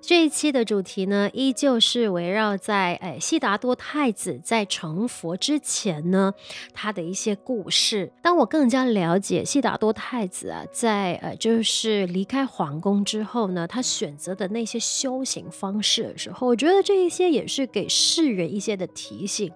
这一期的主题呢，依旧是围绕在诶悉达多太子在成佛之前呢，他的一些故事。当我更加了解悉达多太子啊，在呃就是离开皇宫之后呢，他选择的那些修行方式的时候，我觉得这一些也是给世人一些的提醒。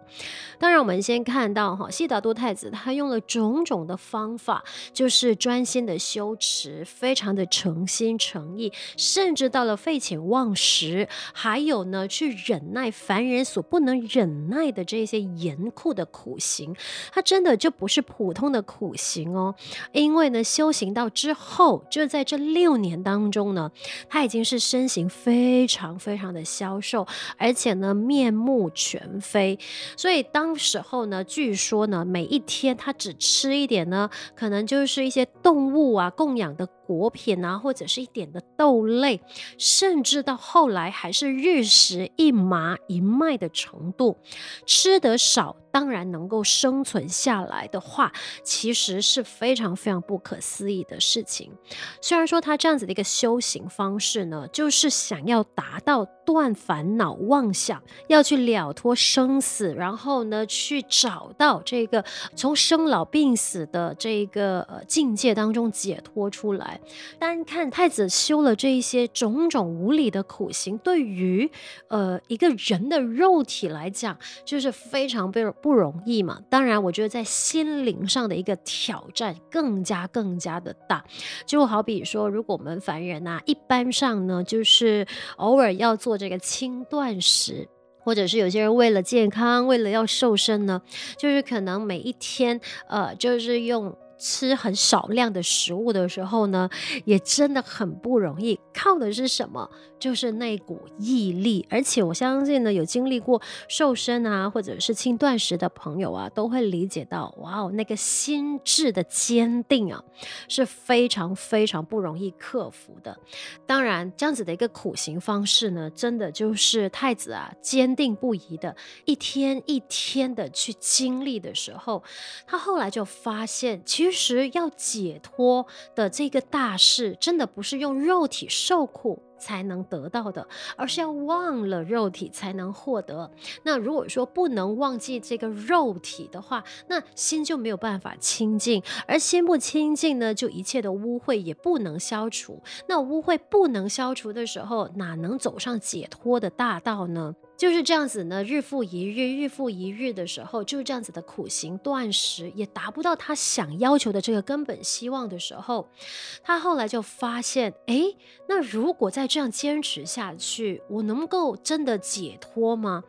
当然，我们先看到哈，悉达多太子他用了种种的方法，就是专心的修持，非常的诚心诚意，甚至到了废且忘食，还有呢，去忍耐凡人所不能忍耐的这些严酷的苦行，他真的就不是普通的苦行哦。因为呢，修行到之后，就在这六年当中呢，他已经是身形非常非常的消瘦，而且呢，面目全非。所以当时候呢，据说呢，每一天他只吃一点呢，可能就是一些动物啊供养的果品啊，或者是一点的豆类，甚至。到后来还是日食一麻一麦的程度，吃得少。当然能够生存下来的话，其实是非常非常不可思议的事情。虽然说他这样子的一个修行方式呢，就是想要达到断烦恼妄想，要去了脱生死，然后呢去找到这个从生老病死的这个呃境界当中解脱出来。单看太子修了这一些种种无理的苦行，对于呃一个人的肉体来讲，就是非常非常不容易嘛，当然，我觉得在心灵上的一个挑战更加更加的大。就好比说，如果我们凡人啊，一般上呢，就是偶尔要做这个轻断食，或者是有些人为了健康，为了要瘦身呢，就是可能每一天，呃，就是用。吃很少量的食物的时候呢，也真的很不容易。靠的是什么？就是那股毅力。而且我相信呢，有经历过瘦身啊，或者是轻断食的朋友啊，都会理解到，哇哦，那个心智的坚定啊，是非常非常不容易克服的。当然，这样子的一个苦行方式呢，真的就是太子啊，坚定不移的，一天一天的去经历的时候，他后来就发现，其实。要解脱的这个大事，真的不是用肉体受受苦才能得到的，而是要忘了肉体才能获得。那如果说不能忘记这个肉体的话，那心就没有办法清净，而心不清净呢，就一切的污秽也不能消除。那污秽不能消除的时候，哪能走上解脱的大道呢？就是这样子呢，日复一日，日复一日的时候，就是这样子的苦行断食，也达不到他想要求的这个根本希望的时候，他后来就发现，诶，那如果再这样坚持下去，我能够真的解脱吗？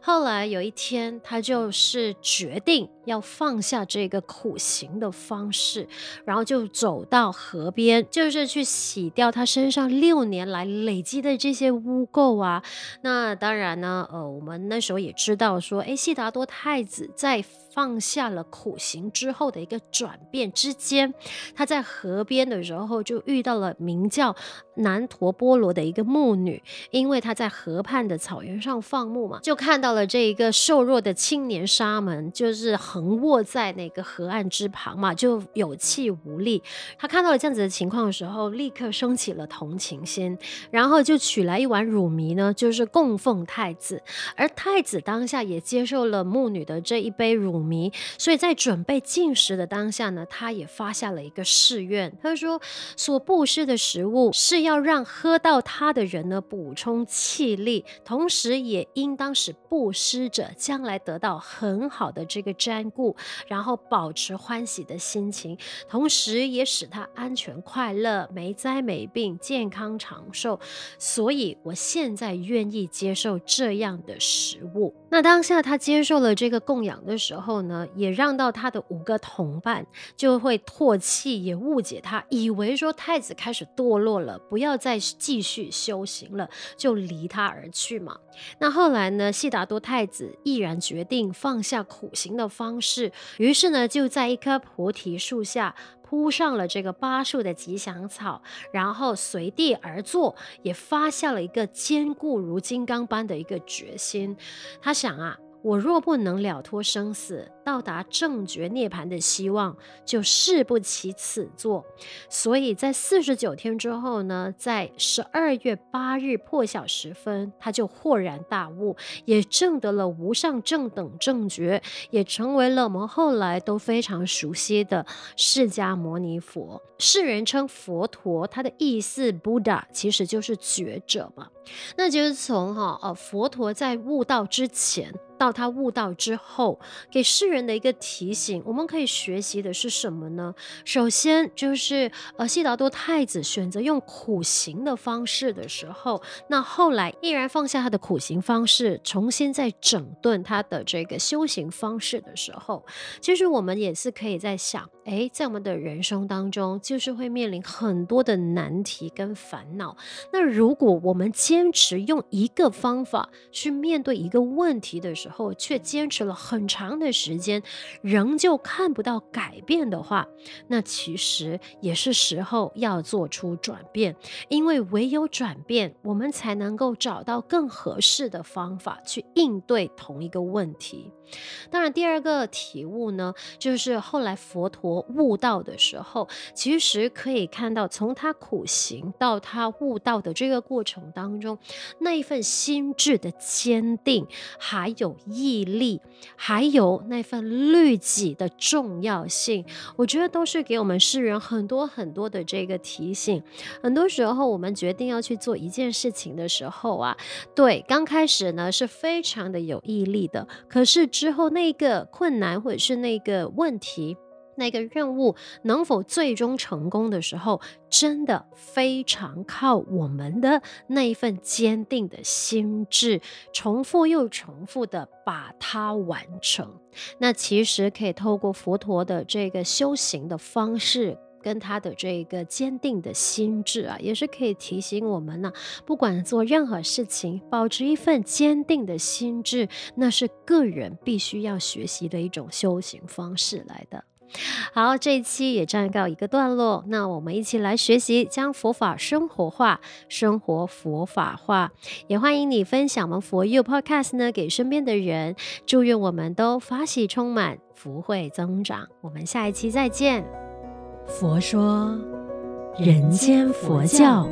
后来有一天，他就是决定要放下这个苦行的方式，然后就走到河边，就是去洗掉他身上六年来累积的这些污垢啊。那当然呢。呃，我们那时候也知道说，哎，悉达多太子在放下了苦行之后的一个转变之间，他在河边的时候就遇到了名叫南陀波罗的一个牧女，因为他在河畔的草原上放牧嘛，就看到了这一个瘦弱的青年沙门，就是横卧在那个河岸之旁嘛，就有气无力。他看到了这样子的情况的时候，立刻升起了同情心，然后就取来一碗乳糜呢，就是供奉太子。而太子当下也接受了牧女的这一杯乳糜，所以在准备进食的当下呢，他也发下了一个誓愿，他说：所布施的食物是要让喝到它的人呢补充气力，同时也应当使布施者将来得到很好的这个瞻顾，然后保持欢喜的心情，同时也使他安全快乐、没灾没病、健康长寿。所以我现在愿意接受这样的食物。那当下他接受了这个供养的时候后呢，也让到他的五个同伴就会唾弃，也误解他，以为说太子开始堕落了，不要再继续修行了，就离他而去嘛。那后来呢，悉达多太子毅然决定放下苦行的方式，于是呢，就在一棵菩提树下铺上了这个八树的吉祥草，然后随地而坐，也发下了一个坚固如金刚般的一个决心。他想啊。我若不能了脱生死，到达正觉涅槃的希望，就誓不起此作。所以在四十九天之后呢，在十二月八日破晓时分，他就豁然大悟，也证得了无上正等正觉，也成为了我们后来都非常熟悉的释迦牟尼佛。世人称佛陀，他的意思 Buddha 其实就是觉者嘛。那就是从哈呃佛陀在悟道之前。到他悟道之后，给世人的一个提醒，我们可以学习的是什么呢？首先就是，呃，悉达多太子选择用苦行的方式的时候，那后来毅然放下他的苦行方式，重新再整顿他的这个修行方式的时候，其实我们也是可以在想，诶，在我们的人生当中，就是会面临很多的难题跟烦恼。那如果我们坚持用一个方法去面对一个问题的时候，后却坚持了很长的时间，仍旧看不到改变的话，那其实也是时候要做出转变，因为唯有转变，我们才能够找到更合适的方法去应对同一个问题。当然，第二个体悟呢，就是后来佛陀悟道的时候，其实可以看到，从他苦行到他悟道的这个过程当中，那一份心智的坚定，还有毅力，还有那份律己的重要性，我觉得都是给我们世人很多很多的这个提醒。很多时候，我们决定要去做一件事情的时候啊，对，刚开始呢是非常的有毅力的，可是。之后那个困难或者是那个问题，那个任务能否最终成功的时候，真的非常靠我们的那一份坚定的心智，重复又重复的把它完成。那其实可以透过佛陀的这个修行的方式。跟他的这个坚定的心智啊，也是可以提醒我们呢、不管做任何事情，保持一份坚定的心智，那是个人必须要学习的一种修行方式来的。好，这一期也暂告一个段落，那我们一起来学习，将佛法生活化，生活佛法化。也欢迎你分享我们佛佑 Podcast 呢给身边的人，祝愿我们都法喜充满，福慧增长。我们下一期再见。佛说，人间佛教。